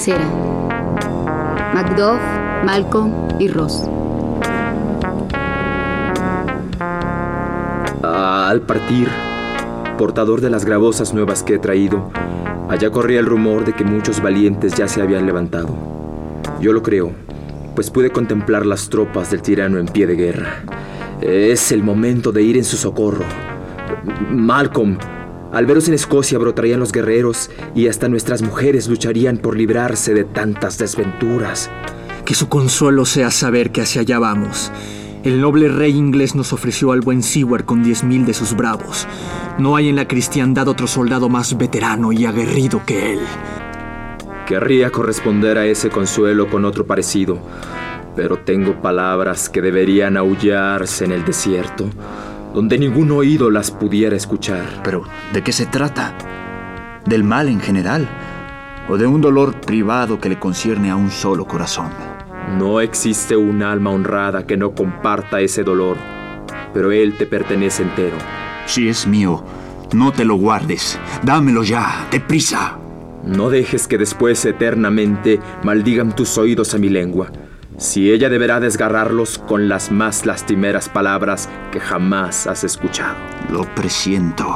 Tercera. Macduff, Malcolm y Ross. Al partir, portador de las gravosas nuevas que he traído, allá corría el rumor de que muchos valientes ya se habían levantado. Yo lo creo, pues pude contemplar las tropas del tirano en pie de guerra. Es el momento de ir en su socorro. Malcolm, al veros en Escocia brotarían los guerreros y hasta nuestras mujeres lucharían por librarse de tantas desventuras. Que su consuelo sea saber que hacia allá vamos. El noble rey inglés nos ofreció al buen Seward con diez mil de sus bravos. No hay en la cristiandad otro soldado más veterano y aguerrido que él. Querría corresponder a ese consuelo con otro parecido, pero tengo palabras que deberían aullarse en el desierto, donde ningún oído las pudiera escuchar. Pero, ¿de qué se trata? ¿Del mal en general? ¿O de un dolor privado que le concierne a un solo corazón? No existe un alma honrada que no comparta ese dolor, pero él te pertenece entero. Si es mío, no te lo guardes. Dámelo ya, deprisa. No dejes que después eternamente maldigan tus oídos a mi lengua. Si ella deberá desgarrarlos con las más lastimeras palabras que jamás has escuchado. Lo presiento.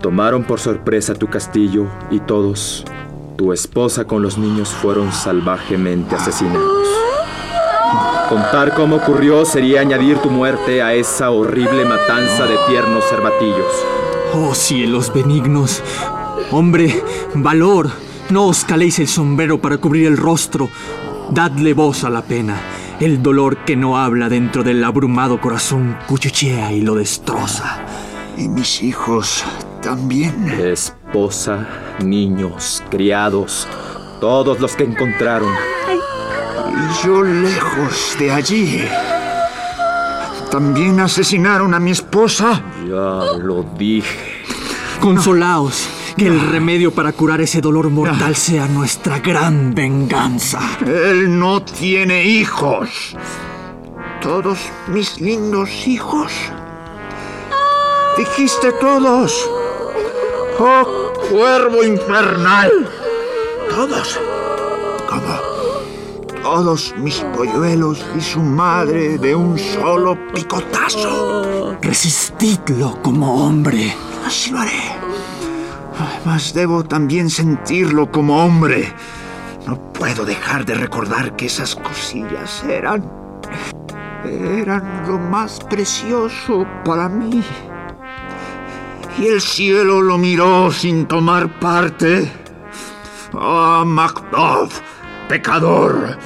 Tomaron por sorpresa tu castillo y todos, tu esposa con los niños, fueron salvajemente asesinados. Contar cómo ocurrió sería añadir tu muerte a esa horrible matanza de tiernos cervatillos. Oh cielos benignos. Hombre, valor. No os caléis el sombrero para cubrir el rostro. Dadle voz a la pena. El dolor que no habla dentro del abrumado corazón cuchuchea y lo destroza. Y mis hijos también. Esposa, niños, criados, todos los que encontraron. Y yo lejos de allí. ¿También asesinaron a mi esposa? Ya lo dije. Consolaos, que el remedio para curar ese dolor mortal sea nuestra gran venganza. Él no tiene hijos. Todos mis lindos hijos. Dijiste todos. Oh, cuervo infernal. Todos. Como todos mis polluelos y su madre de un solo picotazo. Resistidlo como hombre. Así lo haré. Mas debo también sentirlo como hombre. No puedo dejar de recordar que esas cosillas eran... eran lo más precioso para mí. Y el cielo lo miró sin tomar parte. Ah, Macduff, pecador,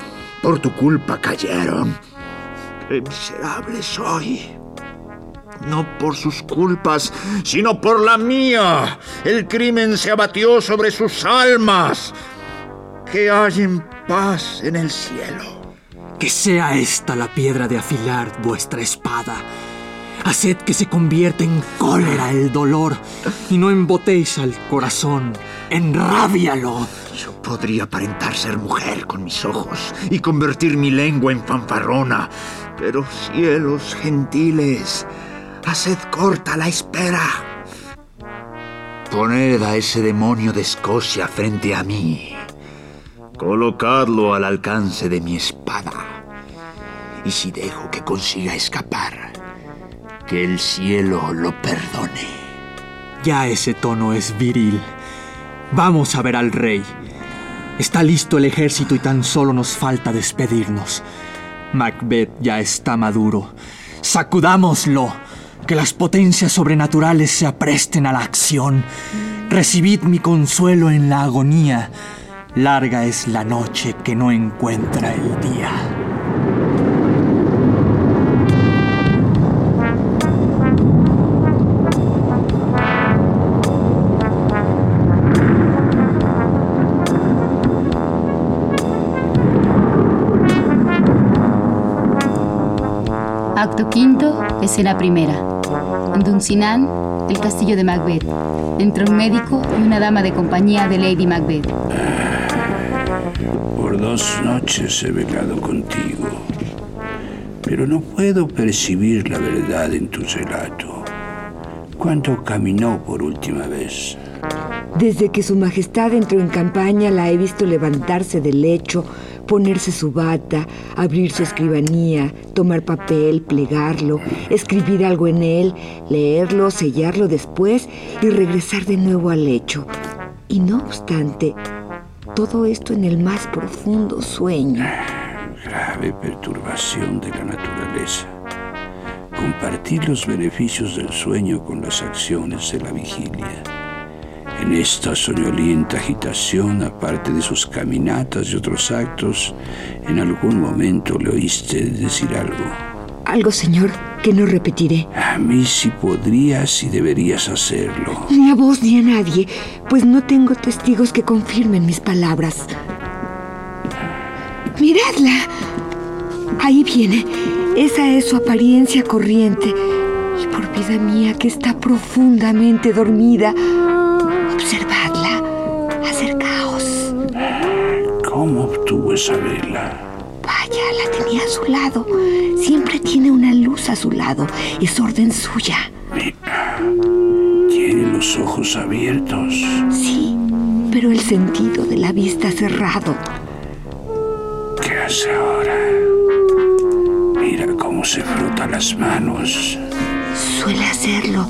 por tu culpa cayeron. Qué miserable soy. No por sus culpas, sino por la mía. El crimen se abatió sobre sus almas. Que hallen paz en el cielo. Que sea esta la piedra de afilar vuestra espada. Haced que se convierta en cólera el dolor y no embotéis al corazón. Enrábialo. Yo podría aparentar ser mujer con mis ojos y convertir mi lengua en fanfarrona, pero cielos gentiles, haced corta la espera. Poned a ese demonio de Escocia frente a mí. Colocadlo al alcance de mi espada. Y si dejo que consiga escapar, que el cielo lo perdone. Ya ese tono es viril. Vamos a ver al rey. Está listo el ejército y tan solo nos falta despedirnos. Macbeth ya está maduro. Sacudámoslo, que las potencias sobrenaturales se apresten a la acción. Recibid mi consuelo en la agonía. Larga es la noche que no encuentra el día. Acto quinto, escena primera. En Dunsinane, el castillo de Macbeth. Entra un médico y una dama de compañía de Lady Macbeth. Por dos noches he velado contigo, pero no puedo percibir la verdad en tu relato. ¿Cuánto caminó por última vez? Desde que su majestad entró en campaña la he visto levantarse del lecho, ponerse su bata, abrir su escribanía, tomar papel, plegarlo, escribir algo en él, leerlo, sellarlo después y regresar de nuevo al lecho. Y no obstante, todo esto en el más profundo sueño. Grave perturbación de la naturaleza. Compartir los beneficios del sueño con las acciones de la vigilia. En esta soñolienta agitación, aparte de sus caminatas y otros actos, en algún momento le oíste decir algo. Algo, señor, que no repetiré. A mí sí podrías y deberías hacerlo. Ni a vos ni a nadie, pues no tengo testigos que confirmen mis palabras. Miradla. Ahí viene. Esa es su apariencia corriente. Y por vida mía que está profundamente dormida. Vaya, la tenía a su lado. Siempre tiene una luz a su lado. Es orden suya. Mira, tiene los ojos abiertos. Sí, pero el sentido de la vista cerrado. ¿Qué hace ahora? Mira cómo se frota las manos. Suele hacerlo.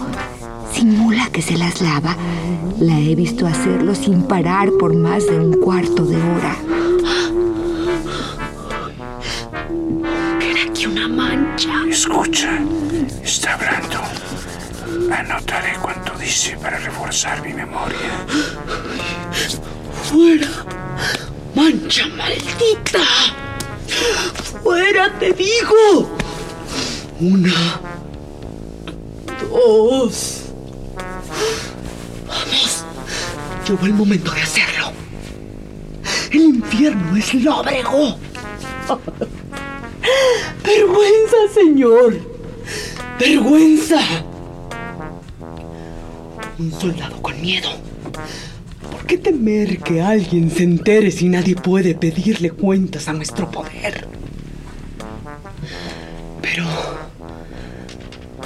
Simula que se las lava. La he visto hacerlo sin parar por más de un cuarto de hora. Anotaré cuanto dice para reforzar mi memoria. ¡Fuera! ¡Mancha maldita! ¡Fuera, te digo! Una. Dos. Vamos. Llegó el momento de hacerlo. El infierno es lóbrego. Vergüenza, señor. Vergüenza. Un soldado con miedo. ¿Por qué temer que alguien se entere si nadie puede pedirle cuentas a nuestro poder? Pero,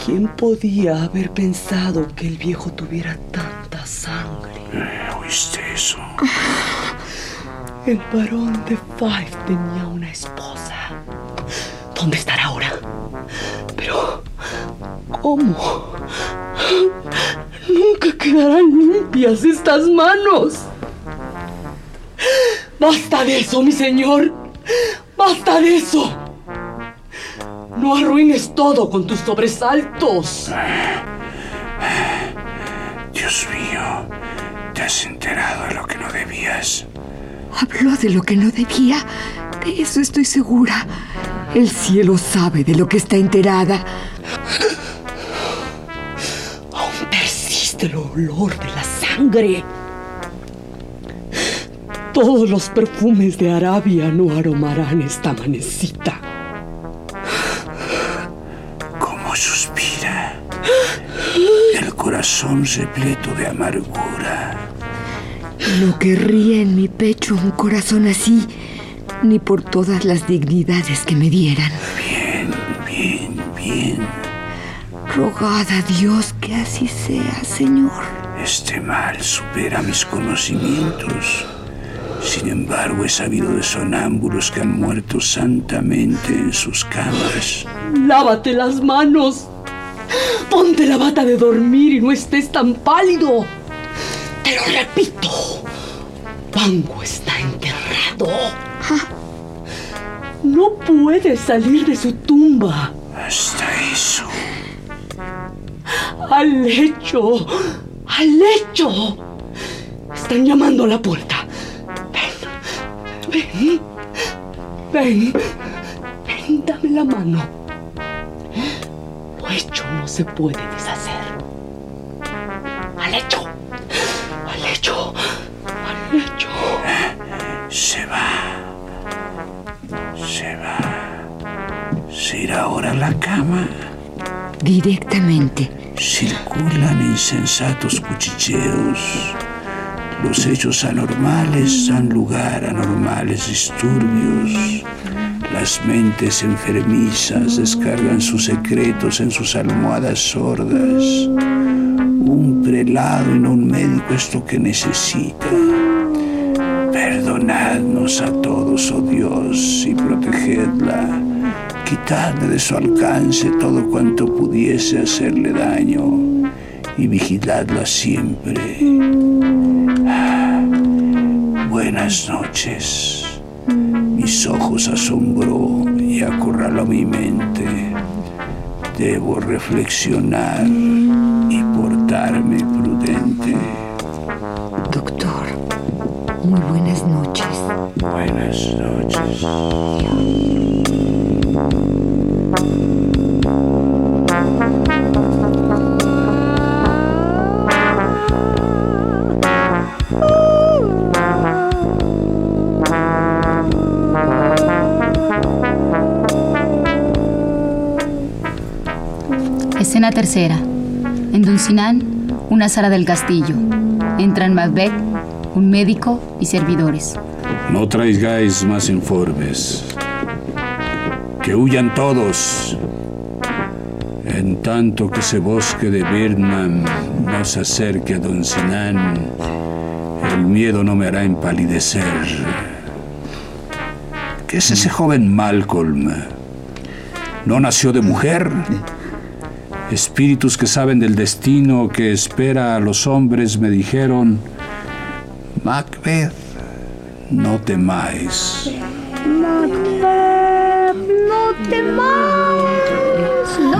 ¿quién podía haber pensado que el viejo tuviera tanta sangre? ¿Oíste eso? El varón de Five tenía una esposa. ¿Dónde estará ahora? Pero, ¿cómo? Nunca quedarán limpias estas manos. Basta de eso, mi señor. Basta de eso. No arruines todo con tus sobresaltos. Dios mío, te has enterado de lo que no debías. Habló de lo que no debía. De eso estoy segura. El cielo sabe de lo que está enterada. Aún persiste el olor de la sangre. Todos los perfumes de Arabia no aromarán esta manecita. ¿Cómo suspira? El corazón repleto de amargura. No querría en mi pecho un corazón así, ni por todas las dignidades que me dieran. Bien, bien, bien. Rogad a Dios que así sea, Señor. Este mal supera mis conocimientos. Sin embargo, he sabido de sonámbulos que han muerto santamente en sus camas. Lávate las manos. Ponte la bata de dormir y no estés tan pálido. Te lo repito. Bango está enterrado. No puede salir de su tumba. Hasta eso. Al lecho. Al lecho. Están llamando a la puerta. Ven. Ven. Ven. Ven, dame la mano. Lo hecho no se puede deshacer. Al hecho. Al hecho. Al hecho. Se va. Se va. Se irá ahora a la cama. Directamente. Circulan insensatos cuchicheos. Los hechos anormales dan lugar a normales disturbios. Las mentes enfermizas descargan sus secretos en sus almohadas sordas. Un prelado y no un médico es lo que necesita. Perdonadnos a todos, oh Dios, y protegedla. Quitadle de su alcance todo cuanto pudiese hacerle daño y vigiladla siempre. Buenas noches. Mis ojos asombró y acorraló mi mente. Debo reflexionar y portarme prudente. Tercera. En Dunsinán, una sala del castillo. Entran Macbeth, un médico y servidores. No traigáis más informes. Que huyan todos. En tanto que ese bosque de Birnam no se acerque a Don Sinan, el miedo no me hará empalidecer. ¿Qué es ese joven Malcolm? ¿No nació de mujer? Espíritus que saben del destino que espera a los hombres me dijeron, Macbeth, no temáis. no temáis.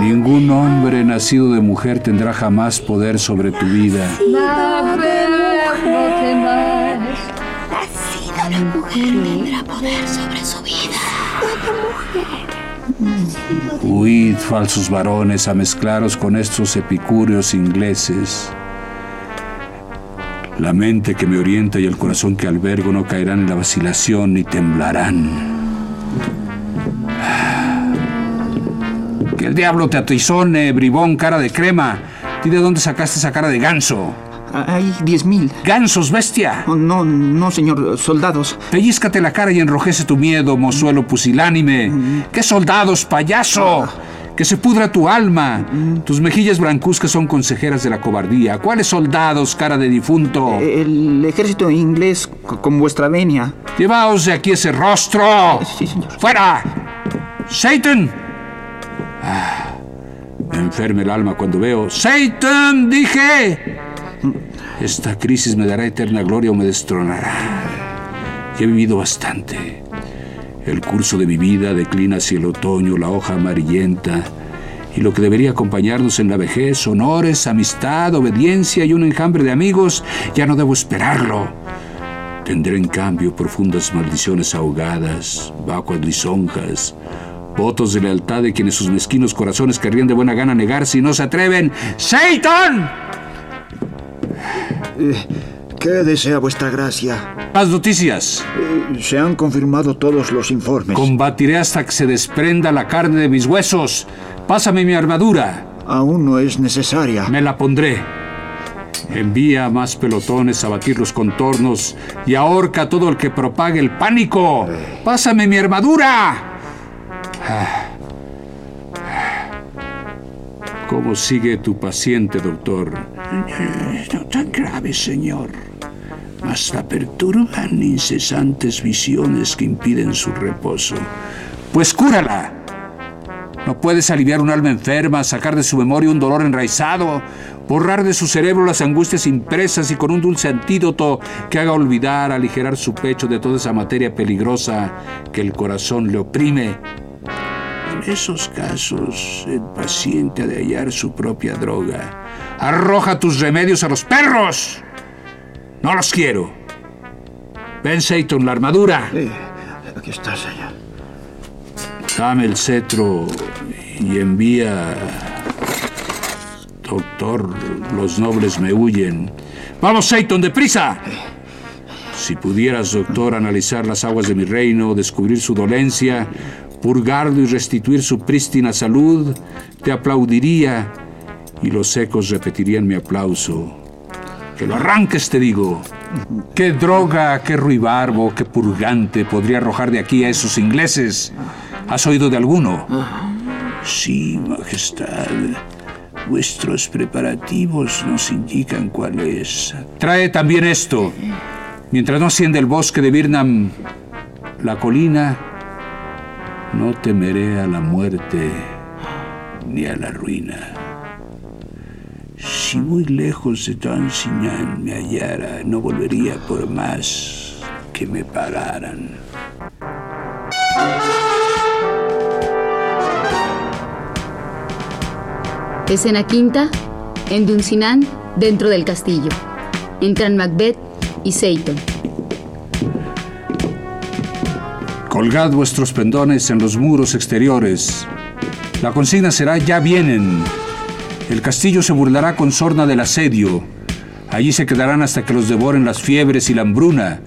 Ningún hombre nacido de mujer tendrá jamás poder sobre tu vida. Macbeth, no temáis. Nacido de mujer tendrá poder sobre su vida. Huid, falsos varones, a mezclaros con estos epicúreos ingleses. La mente que me orienta y el corazón que albergo no caerán en la vacilación ni temblarán. Que el diablo te atizone, bribón, cara de crema. ¿Y de dónde sacaste esa cara de ganso? Hay diez mil. ¡Gansos, bestia! Oh, no, no, señor, soldados. Pellízcate la cara y enrojece tu miedo, mozuelo pusilánime. ¿Qué soldados, payaso? Que se pudra tu alma. Tus mejillas blancuzcas son consejeras de la cobardía. ¿Cuáles soldados, cara de difunto? El ejército inglés con vuestra venia. Llevaos de aquí ese rostro. Sí, señor. ¡Fuera! ¡Satan! Ah, me enferma el alma cuando veo. ¡Satan! ¡Dije! Esta crisis me dará eterna gloria o me destronará. He vivido bastante. El curso de mi vida declina hacia el otoño, la hoja amarillenta, y lo que debería acompañarnos en la vejez, honores, amistad, obediencia y un enjambre de amigos, ya no debo esperarlo. Tendré en cambio profundas maldiciones ahogadas, vacuas lisonjas, votos de lealtad de quienes sus mezquinos corazones querrían de buena gana negarse y no se atreven. ¡Satan! Eh, ¿Qué desea vuestra gracia? Las noticias. Eh, se han confirmado todos los informes. Combatiré hasta que se desprenda la carne de mis huesos. Pásame mi armadura. Aún no es necesaria. Me la pondré. Envía más pelotones a batir los contornos y ahorca a todo el que propague el pánico. Pásame mi armadura. Ah. ¿Cómo sigue tu paciente, doctor? No tan grave, señor. Mas la perturban incesantes visiones que impiden su reposo. Pues cúrala. No puedes aliviar un alma enferma, sacar de su memoria un dolor enraizado, borrar de su cerebro las angustias impresas y con un dulce antídoto que haga olvidar, aligerar su pecho de toda esa materia peligrosa que el corazón le oprime. En esos casos, el paciente ha de hallar su propia droga. Arroja tus remedios a los perros. No los quiero. Ven, Seyton, la armadura. Sí, aquí está, señor. Dame el cetro y envía... Doctor, los nobles me huyen. ¡Vamos, Seyton, deprisa! Si pudieras, doctor, analizar las aguas de mi reino, descubrir su dolencia, purgarlo y restituir su prístina salud, te aplaudiría y los ecos repetirían mi aplauso. Que lo arranques, te digo. ¿Qué droga, qué ruibarbo, qué purgante podría arrojar de aquí a esos ingleses? ¿Has oído de alguno? Sí, Majestad. Vuestros preparativos nos indican cuál es. Trae también esto. Mientras no asciende el bosque de Birnam, la colina, no temeré a la muerte ni a la ruina. Si muy lejos de Tonsinán me hallara, no volvería por más que me pagaran. Escena quinta, en Dunsinán, dentro del castillo. Entran Macbeth y Seyton. Colgad vuestros pendones en los muros exteriores. La consigna será ya vienen. El castillo se burlará con sorna del asedio. Allí se quedarán hasta que los devoren las fiebres y la hambruna.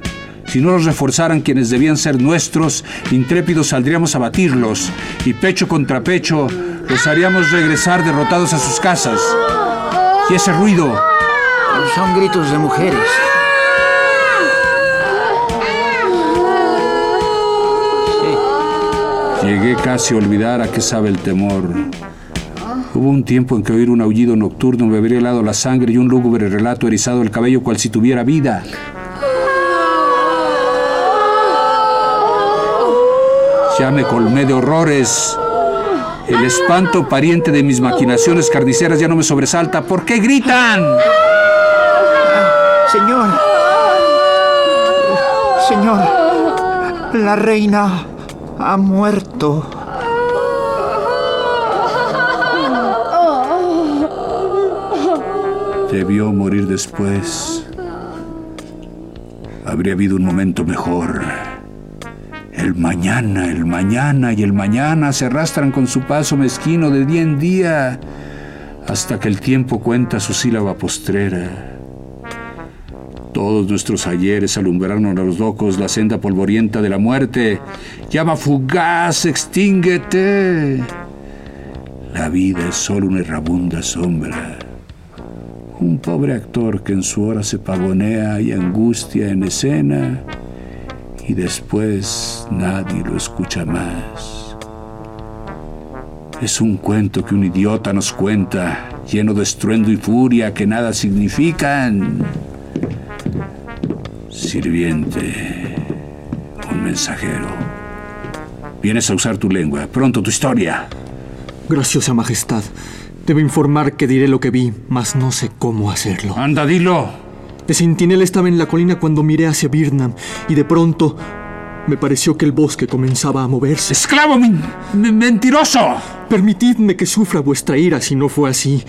Si no los reforzaran quienes debían ser nuestros, intrépidos saldríamos a batirlos y pecho contra pecho los haríamos regresar derrotados a sus casas. ¿Y ese ruido? Son gritos de mujeres. Llegué casi a olvidar a qué sabe el temor. Hubo un tiempo en que oír un aullido nocturno me habría helado la sangre y un lúgubre relato erizado el cabello cual si tuviera vida. Ya me colmé de horrores. El espanto pariente de mis maquinaciones carniceras ya no me sobresalta. ¿Por qué gritan? Señor. Señor. La reina ha muerto. Debió morir después. Habría habido un momento mejor. El mañana, el mañana y el mañana se arrastran con su paso mezquino de día en día hasta que el tiempo cuenta su sílaba postrera. Todos nuestros ayeres alumbraron a los locos la senda polvorienta de la muerte. Llama fugaz, extínguete. La vida es solo una errabunda sombra. Un pobre actor que en su hora se pavonea y angustia en escena y después nadie lo escucha más. Es un cuento que un idiota nos cuenta, lleno de estruendo y furia que nada significan. Sirviente, un mensajero. Vienes a usar tu lengua, pronto tu historia. Graciosa Majestad, debo informar que diré lo que vi, mas no sé cómo hacerlo. Anda, dilo. De centinela estaba en la colina cuando miré hacia Birnam y de pronto me pareció que el bosque comenzaba a moverse. ¡Esclavo mentiroso! Permitidme que sufra vuestra ira si no fue así.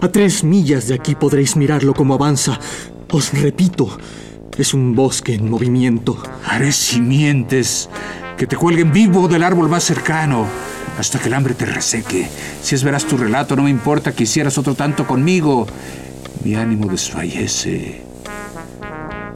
A tres millas de aquí podréis mirarlo como avanza. Os repito, es un bosque en movimiento. Haré simientes que te cuelguen vivo del árbol más cercano hasta que el hambre te reseque. Si es verás tu relato, no me importa que hicieras otro tanto conmigo. Mi ánimo desfallece.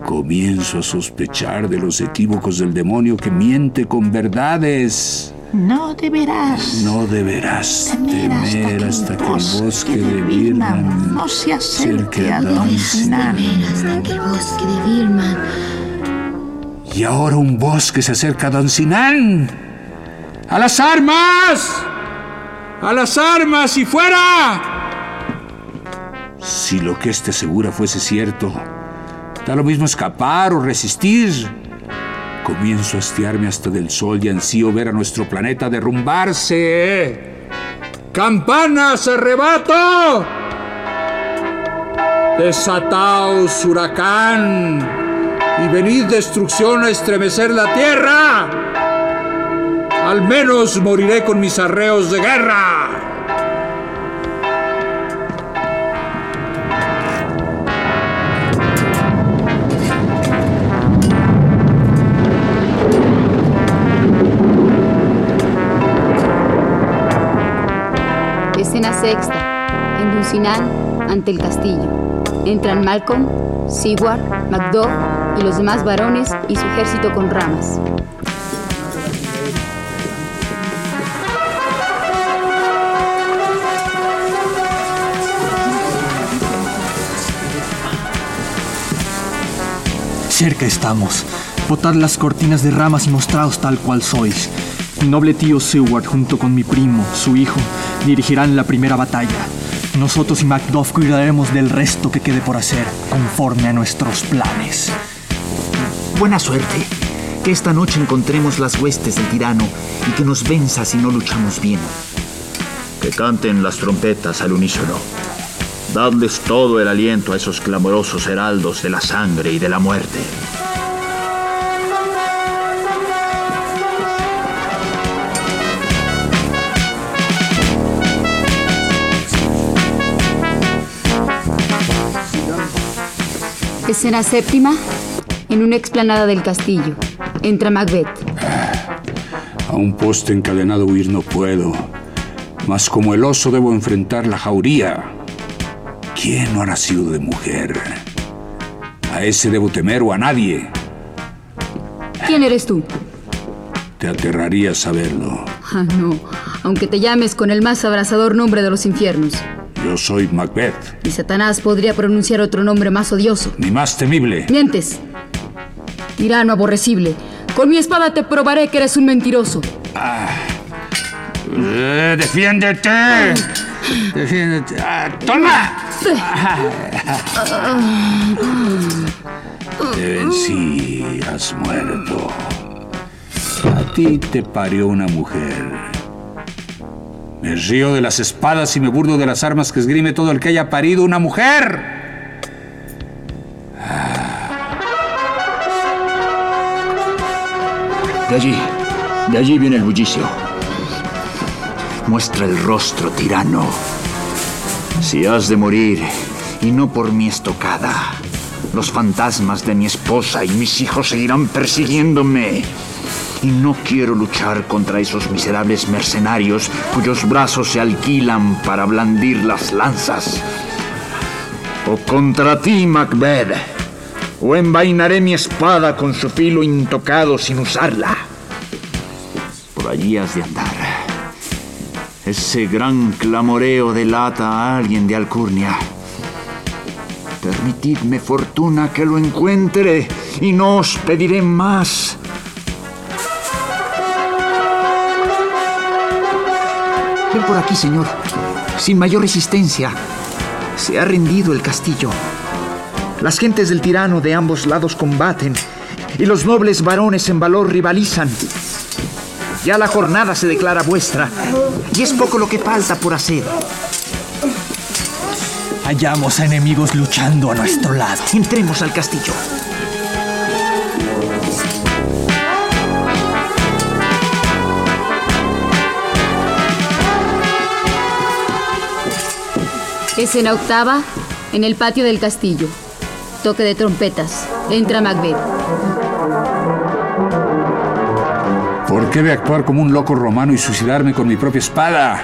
Comienzo a sospechar de los equívocos del demonio que miente con verdades. No deberás. No deberás temer, hasta, que, el bosque de Birman no se acerque a Donsinán. hasta que el bosque de Birman. Y ahora un bosque se acerca a Donsinán. ¡A las armas! ¡A las armas y fuera! Si lo que este asegura fuese cierto, da lo mismo escapar o resistir. Comienzo a hastiarme hasta del sol y ansío ver a nuestro planeta derrumbarse. ¡Campanas, arrebato! Desataos, huracán, y venid destrucción a estremecer la tierra. Al menos moriré con mis arreos de guerra. Escena sexta. En Dunsinán, ante el castillo. Entran Malcolm, Seward, Macduff y los demás varones y su ejército con ramas. Cerca estamos. Botad las cortinas de ramas y mostraos tal cual sois. Mi noble tío Seward junto con mi primo, su hijo, dirigirán la primera batalla. Nosotros y Macduff cuidaremos del resto que quede por hacer, conforme a nuestros planes. Buena suerte. Que esta noche encontremos las huestes del tirano y que nos venza si no luchamos bien. Que canten las trompetas al unísono. Dadles todo el aliento a esos clamorosos heraldos de la sangre y de la muerte. Escena séptima. En una explanada del castillo. Entra Macbeth. A un poste encadenado huir no puedo, mas como el oso debo enfrentar la jauría. ¿Quién no ha nacido de mujer? ¿A ese debo temer o a nadie? ¿Quién eres tú? Te aterraría saberlo. Ah, no. Aunque te llames con el más abrasador nombre de los infiernos. Yo soy Macbeth, Y Satanás podría pronunciar otro nombre más odioso. ni más temible. Mientes. Tirano aborrecible. Con mi espada te probaré que eres un mentiroso. Eh, ¡Defiéndete! ¡Defiéndete! Ah, ¡Toma! Te vencí, has muerto. A ti te parió una mujer. Me río de las espadas y me burdo de las armas que esgrime todo el que haya parido una mujer. De allí, de allí viene el bullicio. Muestra el rostro, tirano. Si has de morir, y no por mi estocada, los fantasmas de mi esposa y mis hijos seguirán persiguiéndome. Y no quiero luchar contra esos miserables mercenarios cuyos brazos se alquilan para blandir las lanzas. O contra ti, Macbeth. O envainaré mi espada con su filo intocado sin usarla. Por allí has de andar. Ese gran clamoreo delata a alguien de Alcurnia. Permitidme, fortuna, que lo encuentre y no os pediré más. Ven por aquí, señor. Sin mayor resistencia. Se ha rendido el castillo. Las gentes del tirano de ambos lados combaten y los nobles varones en valor rivalizan. Ya la jornada se declara vuestra y es poco lo que falta por hacer. Hallamos a enemigos luchando a nuestro lado. Entremos al castillo. Escena octava. En el patio del castillo. Toque de trompetas. Entra Macbeth. ¿Por qué de actuar como un loco romano y suicidarme con mi propia espada?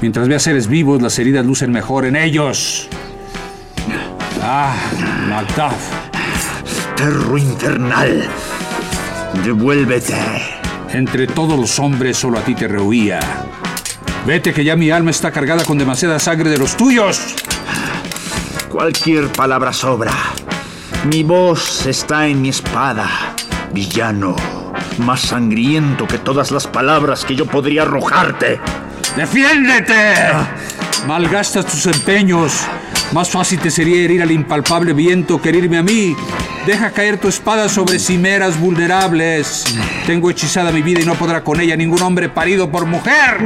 Mientras vea seres vivos, las heridas lucen mejor en ellos. Ah, Macduff. Perro infernal. Devuélvete. Entre todos los hombres solo a ti te rehuía. Vete que ya mi alma está cargada con demasiada sangre de los tuyos. Cualquier palabra sobra. Mi voz está en mi espada, villano, más sangriento que todas las palabras que yo podría arrojarte. ¡Defiéndete! Malgastas tus empeños. Más fácil te sería herir al impalpable viento que herirme a mí. Deja caer tu espada sobre cimeras vulnerables. Tengo hechizada mi vida y no podrá con ella ningún hombre parido por mujer.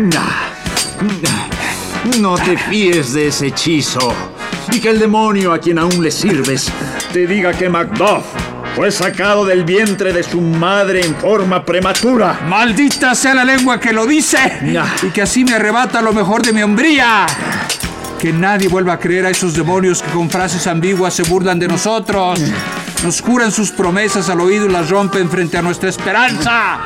No te fíes de ese hechizo. Y que el demonio a quien aún le sirves te diga que Macduff fue sacado del vientre de su madre en forma prematura. ¡Maldita sea la lengua que lo dice! Y que así me arrebata lo mejor de mi hombría. Que nadie vuelva a creer a esos demonios que con frases ambiguas se burlan de nosotros. Nos juran sus promesas al oído y las rompen frente a nuestra esperanza.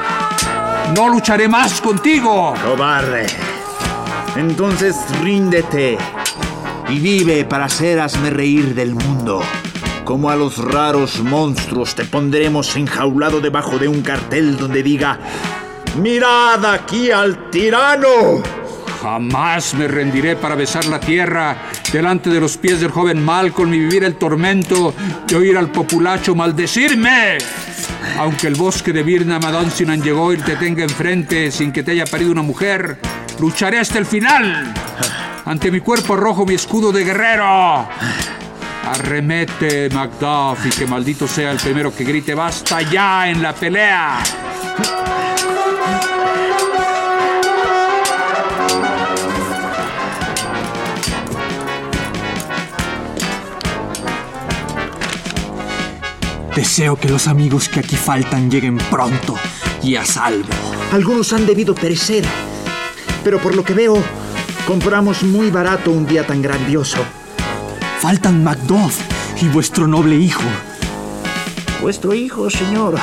No lucharé más contigo. Cobarde. Entonces ríndete y vive para hacer hazme reír del mundo. Como a los raros monstruos te pondremos enjaulado debajo de un cartel donde diga, mirad aquí al tirano. Jamás me rendiré para besar la tierra delante de los pies del joven Malcolm y vivir el tormento de oír al populacho maldecirme. Aunque el bosque de Birna Madonsinan llegó y te tenga enfrente sin que te haya parido una mujer, lucharé hasta el final. Ante mi cuerpo rojo mi escudo de guerrero. Arremete, Macduff, y que maldito sea el primero que grite basta ya en la pelea. Deseo que los amigos que aquí faltan lleguen pronto y a salvo. Algunos han debido perecer, pero por lo que veo, compramos muy barato un día tan grandioso. Faltan Macduff y vuestro noble hijo. Vuestro hijo, señor,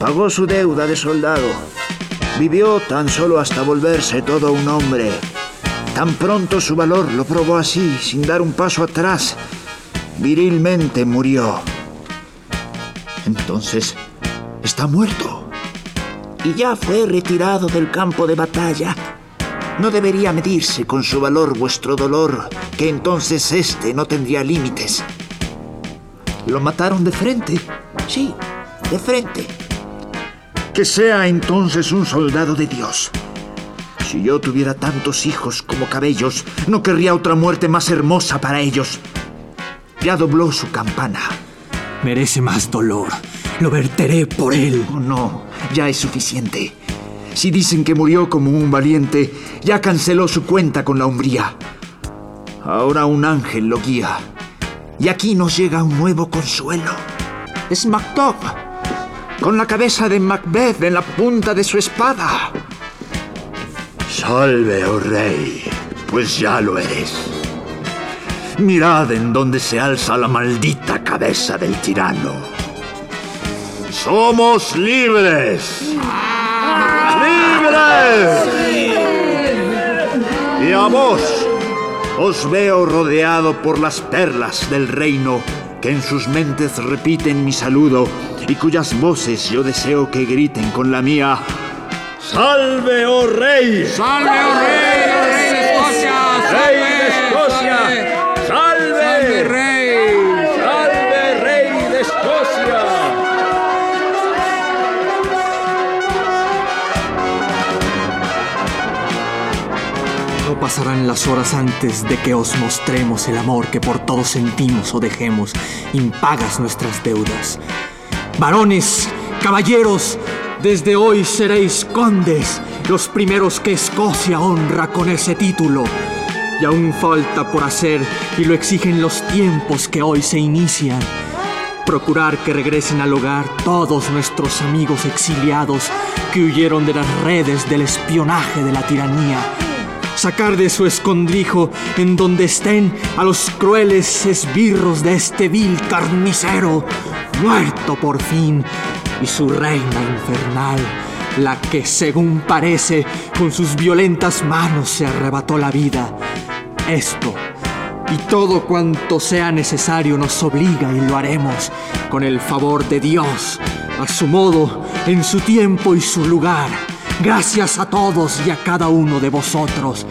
pagó su deuda de soldado. Vivió tan solo hasta volverse todo un hombre. Tan pronto su valor lo probó así, sin dar un paso atrás. Virilmente murió. Entonces, está muerto. Y ya fue retirado del campo de batalla. No debería medirse con su valor vuestro dolor, que entonces este no tendría límites. ¿Lo mataron de frente? Sí, de frente. Que sea entonces un soldado de Dios. Si yo tuviera tantos hijos como cabellos, no querría otra muerte más hermosa para ellos. Ya dobló su campana. Merece más dolor. Lo verteré por él. Oh, no, ya es suficiente. Si dicen que murió como un valiente, ya canceló su cuenta con la hombría. Ahora un ángel lo guía. Y aquí nos llega un nuevo consuelo. Es Macduff, con la cabeza de Macbeth en la punta de su espada. Salve, oh rey, pues ya lo eres. Mirad en dónde se alza la maldita cabeza del tirano. ¡Somos libres! ¡Libres! Y a vos, os veo rodeado por las perlas del reino que en sus mentes repiten mi saludo y cuyas voces yo deseo que griten con la mía. ¡Salve, oh rey! ¡Salve, oh rey! Pasarán las horas antes de que os mostremos el amor que por todos sentimos o dejemos impagas nuestras deudas. Varones, caballeros, desde hoy seréis condes, los primeros que Escocia honra con ese título. Y aún falta por hacer y lo exigen los tiempos que hoy se inician. Procurar que regresen al hogar todos nuestros amigos exiliados que huyeron de las redes del espionaje de la tiranía sacar de su escondrijo en donde estén a los crueles esbirros de este vil carnicero, muerto por fin, y su reina infernal, la que según parece con sus violentas manos se arrebató la vida. Esto y todo cuanto sea necesario nos obliga y lo haremos con el favor de Dios, a su modo, en su tiempo y su lugar. Gracias a todos y a cada uno de vosotros.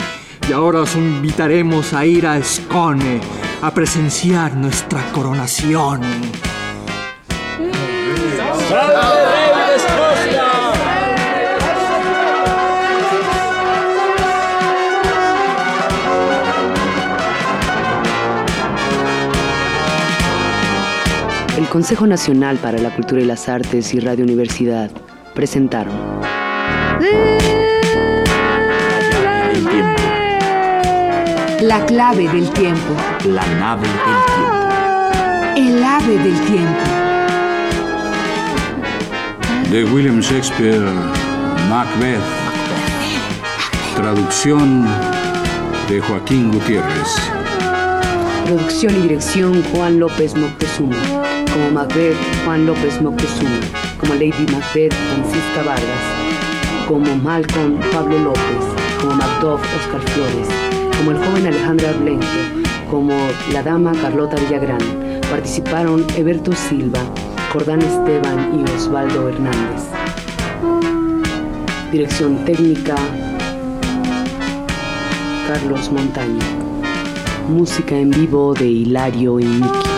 Y ahora os invitaremos a ir a Scone a presenciar nuestra coronación. El Consejo Nacional para la Cultura y las Artes y Radio Universidad presentaron. La clave del tiempo. La nave del tiempo. El ave del tiempo. De William Shakespeare, Macbeth. Traducción de Joaquín Gutiérrez. Producción y dirección Juan López Moctezuma. Como Macbeth, Juan López Moctezuma. Como Lady Macbeth, Francisca Vargas. Como Malcolm, Pablo López. Como Macduff, Oscar Flores. Como el joven Alejandro Arblento. Como la dama Carlota Villagrán. Participaron Eberto Silva, Jordán Esteban y Osvaldo Hernández. Dirección técnica Carlos Montaño. Música en vivo de Hilario y Miki.